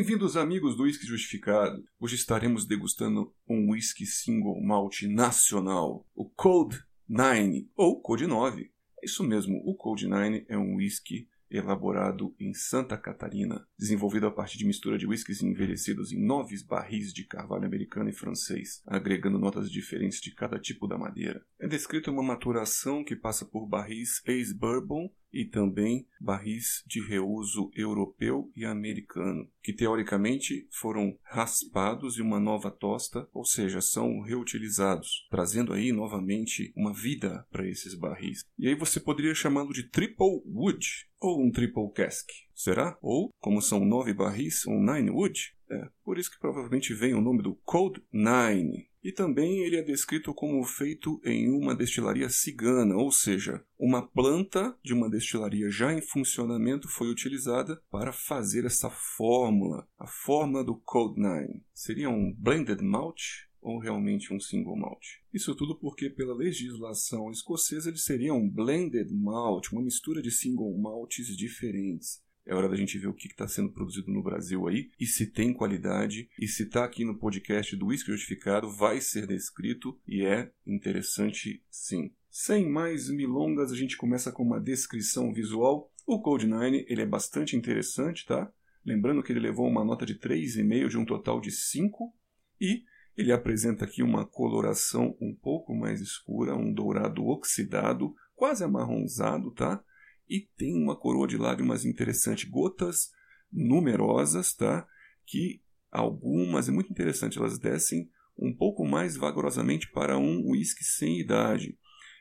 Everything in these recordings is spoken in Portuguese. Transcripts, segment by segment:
Bem-vindos, amigos do Whisky Justificado. Hoje estaremos degustando um whisky single malt nacional, o Code 9, ou Code 9. É isso mesmo, o Code 9 é um whisky elaborado em Santa Catarina, desenvolvido a partir de mistura de whiskies envelhecidos em nove barris de carvalho americano e francês, agregando notas diferentes de cada tipo da madeira. É descrito uma maturação que passa por barris ex-bourbon e também barris de reuso europeu e americano, que teoricamente foram raspados e uma nova tosta, ou seja, são reutilizados, trazendo aí novamente uma vida para esses barris. E aí você poderia chamá-lo de triple wood ou um triple cask. Será? Ou, como são nove barris, um nine wood? É, por isso que provavelmente vem o nome do Code Nine. E também ele é descrito como feito em uma destilaria cigana, ou seja, uma planta de uma destilaria já em funcionamento foi utilizada para fazer essa fórmula, a fórmula do Code 9. Seria um blended malt ou realmente um single malt? Isso tudo porque, pela legislação escocesa, ele seria um blended malt, uma mistura de single malts diferentes. É hora da gente ver o que está sendo produzido no Brasil aí e se tem qualidade. E se está aqui no podcast do Whisky Justificado, vai ser descrito e é interessante sim. Sem mais milongas, a gente começa com uma descrição visual. O Code 9 ele é bastante interessante, tá? Lembrando que ele levou uma nota de 3,5 de um total de 5 e ele apresenta aqui uma coloração um pouco mais escura, um dourado oxidado, quase amarronzado, tá? E tem uma coroa de lágrimas interessante, gotas numerosas, tá? Que algumas, é muito interessante, elas descem um pouco mais vagarosamente para um uísque sem idade.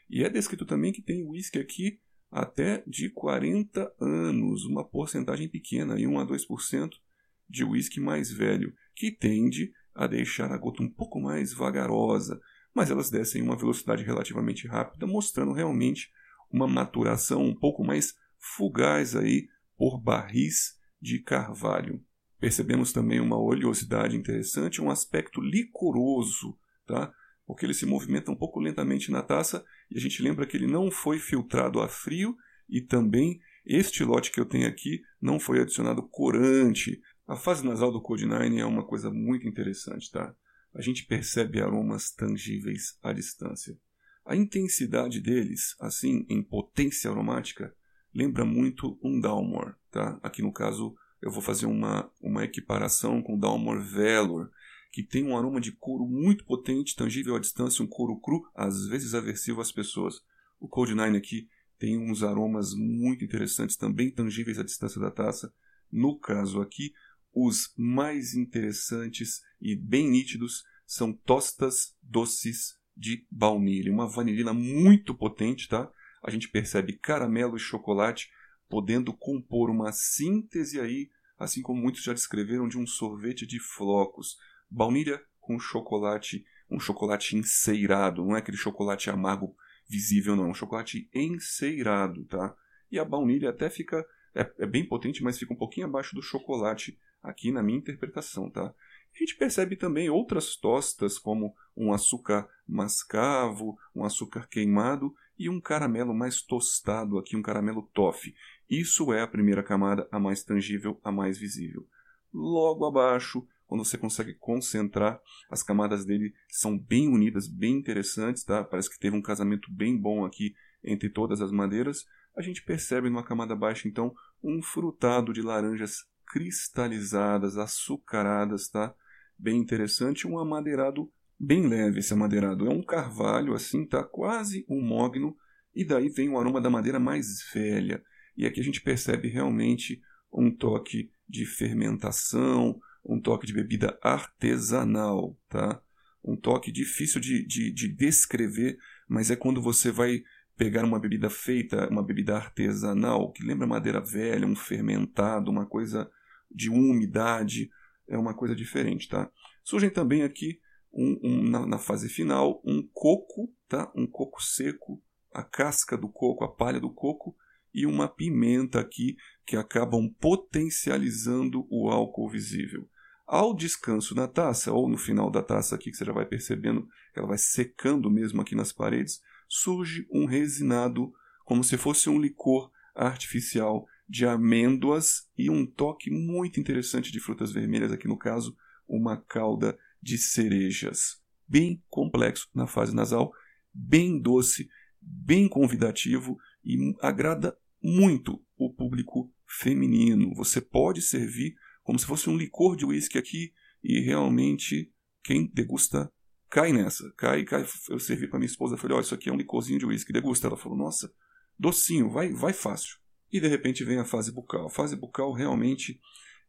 E é descrito também que tem uísque aqui até de 40 anos, uma porcentagem pequena, 1 a 2% de uísque mais velho, que tende a deixar a gota um pouco mais vagarosa, mas elas descem em uma velocidade relativamente rápida, mostrando realmente uma maturação um pouco mais fugaz aí por barris de carvalho. Percebemos também uma oleosidade interessante, um aspecto licoroso, tá? porque ele se movimenta um pouco lentamente na taça e a gente lembra que ele não foi filtrado a frio e também este lote que eu tenho aqui não foi adicionado corante. A fase nasal do Code 9 é uma coisa muito interessante, tá? A gente percebe aromas tangíveis à distância. A intensidade deles, assim, em potência aromática, lembra muito um Dalmor, tá? Aqui no caso eu vou fazer uma, uma equiparação com o Dalmor Velor, que tem um aroma de couro muito potente, tangível à distância, um couro cru, às vezes aversivo às pessoas. O Code 9 aqui tem uns aromas muito interessantes, também tangíveis à distância da taça. No caso aqui, os mais interessantes e bem nítidos são tostas doces de baunilha, uma vanilina muito potente, tá? A gente percebe caramelo e chocolate podendo compor uma síntese aí, assim como muitos já descreveram, de um sorvete de flocos. Baunilha com chocolate, um chocolate enceirado, não é aquele chocolate amargo visível, não, é um chocolate enceirado, tá? E a baunilha até fica, é, é bem potente, mas fica um pouquinho abaixo do chocolate aqui na minha interpretação, tá? A gente percebe também outras tostas, como um açúcar mascavo, um açúcar queimado e um caramelo mais tostado aqui, um caramelo toffee. Isso é a primeira camada, a mais tangível, a mais visível. Logo abaixo, quando você consegue concentrar, as camadas dele são bem unidas, bem interessantes, tá? Parece que teve um casamento bem bom aqui entre todas as madeiras. A gente percebe numa camada baixa, então, um frutado de laranjas cristalizadas, açucaradas, tá? Bem interessante, um amadeirado bem leve esse amadeirado. É um carvalho assim, tá? Quase um mogno e daí vem o aroma da madeira mais velha. E aqui a gente percebe realmente um toque de fermentação, um toque de bebida artesanal, tá? Um toque difícil de, de, de descrever, mas é quando você vai pegar uma bebida feita, uma bebida artesanal, que lembra madeira velha, um fermentado, uma coisa de umidade, é uma coisa diferente, tá? Surgem também aqui, um, um, na, na, fase final, um coco, tá? Um coco seco, a casca do coco, a palha do coco e uma pimenta aqui que acabam potencializando o álcool visível. Ao descanso na taça, ou no final da taça aqui, que você já vai percebendo que ela vai secando mesmo aqui nas paredes, surge um resinado, como se fosse um licor artificial de amêndoas e um toque muito interessante de frutas vermelhas, aqui no caso, uma calda de cerejas. Bem complexo na fase nasal, bem doce, bem convidativo e agrada muito o público feminino. Você pode servir como se fosse um licor de uísque aqui e realmente quem degusta cai nessa. Cai, cai. Eu servi para minha esposa, falei: "Olha, isso aqui é um licorzinho de uísque, degusta". Ela falou: "Nossa, docinho, vai, vai fácil". E de repente vem a fase bucal. A fase bucal realmente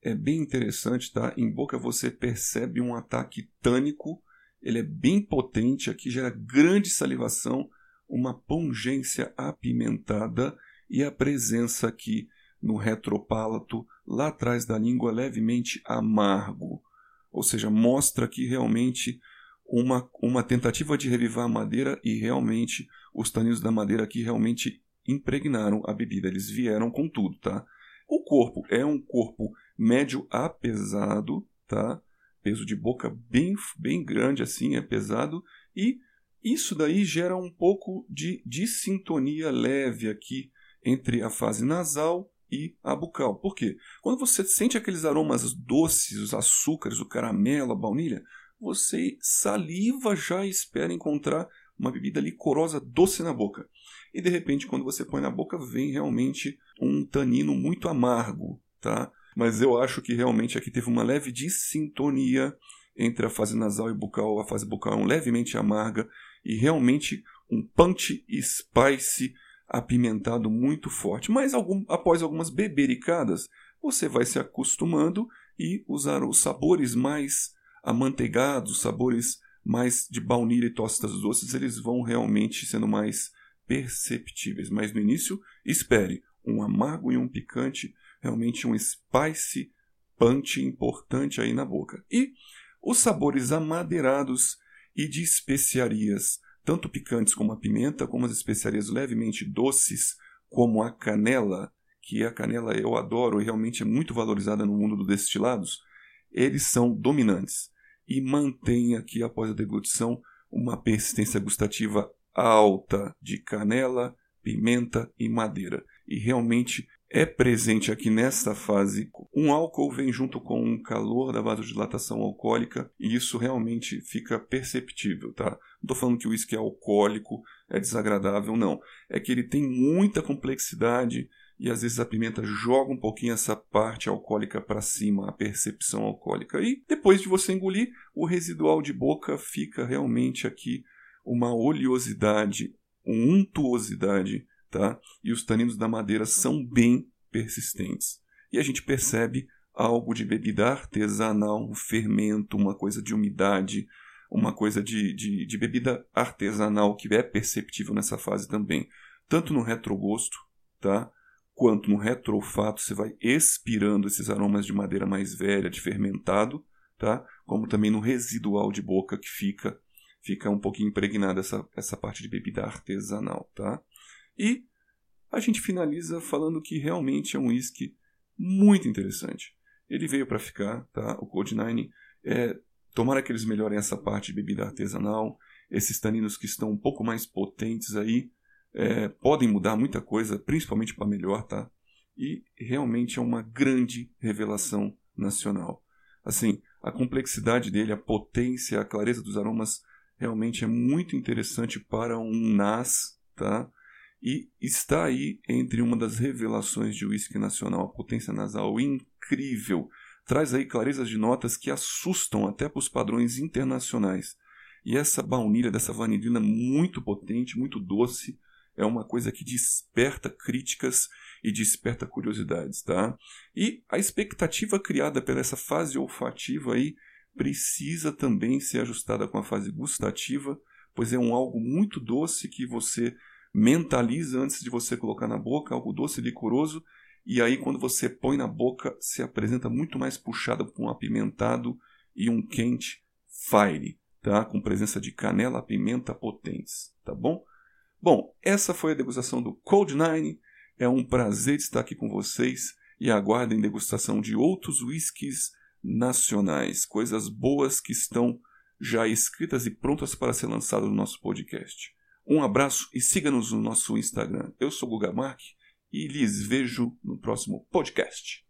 é bem interessante, tá? Em boca você percebe um ataque tânico, ele é bem potente, aqui gera grande salivação, uma pungência apimentada e a presença aqui no retropálato, lá atrás da língua, levemente amargo. Ou seja, mostra aqui realmente uma, uma tentativa de revivar a madeira e realmente os taninos da madeira aqui realmente impregnaram a bebida, eles vieram com tudo, tá? O corpo é um corpo médio a pesado, tá? Peso de boca bem, bem grande assim, é pesado e isso daí gera um pouco de dissintonia leve aqui entre a fase nasal e a bucal. Por quê? Quando você sente aqueles aromas doces, os açúcares, o caramelo, a baunilha, você saliva já e espera encontrar uma bebida licorosa doce na boca e de repente quando você põe na boca vem realmente um tanino muito amargo, tá? Mas eu acho que realmente aqui teve uma leve dissintonia entre a fase nasal e bucal, a fase bucal é um levemente amarga e realmente um punch spice apimentado muito forte. Mas algum, após algumas bebericadas, você vai se acostumando e usar os sabores mais amanteigados, sabores mais de baunilha e tostas doces, eles vão realmente sendo mais perceptíveis. Mas no início, espere um amargo e um picante, realmente um spice punch importante aí na boca. E os sabores amadeirados e de especiarias, tanto picantes como a pimenta, como as especiarias levemente doces, como a canela, que a canela eu adoro e realmente é muito valorizada no mundo dos destilados, eles são dominantes e mantêm aqui após a deglutição uma persistência gustativa alta de canela, pimenta e madeira. E realmente é presente aqui nesta fase. Um álcool vem junto com um calor da vasodilatação alcoólica e isso realmente fica perceptível, tá? Não estou falando que o uísque é alcoólico, é desagradável, não. É que ele tem muita complexidade e às vezes a pimenta joga um pouquinho essa parte alcoólica para cima, a percepção alcoólica. E depois de você engolir, o residual de boca fica realmente aqui uma oleosidade, uma untuosidade, tá? E os taninos da madeira são bem persistentes. E a gente percebe algo de bebida artesanal, um fermento, uma coisa de umidade, uma coisa de, de, de bebida artesanal que é perceptível nessa fase também. Tanto no retrogosto, tá? quanto no retrofato, você vai expirando esses aromas de madeira mais velha, de fermentado, tá? como também no residual de boca que fica fica um pouquinho impregnada essa, essa parte de bebida artesanal, tá? E a gente finaliza falando que realmente é um whisky muito interessante. Ele veio para ficar, tá? O Code 9 é, tomara que eles melhorem essa parte de bebida artesanal, esses taninos que estão um pouco mais potentes aí, é, podem mudar muita coisa, principalmente para melhor, tá? E realmente é uma grande revelação nacional. Assim, a complexidade dele, a potência, a clareza dos aromas realmente é muito interessante para um NAS, tá? E está aí entre uma das revelações de whisky nacional, a potência nasal incrível. Traz aí clarezas de notas que assustam até para os padrões internacionais. E essa baunilha dessa vanilina muito potente, muito doce, é uma coisa que desperta críticas e desperta curiosidades, tá? E a expectativa criada pela essa fase olfativa aí precisa também ser ajustada com a fase gustativa, pois é um algo muito doce que você mentaliza antes de você colocar na boca, algo doce e licoroso, e aí quando você põe na boca se apresenta muito mais puxado com um apimentado e um quente fire, tá? Com presença de canela, pimenta potentes, tá bom? Bom, essa foi a degustação do Cold Nine. É um prazer estar aqui com vocês e aguardem degustação de outros whiskies nacionais, coisas boas que estão já escritas e prontas para ser lançadas no nosso podcast. Um abraço e siga-nos no nosso Instagram. Eu sou Guga Mark e lhes vejo no próximo podcast.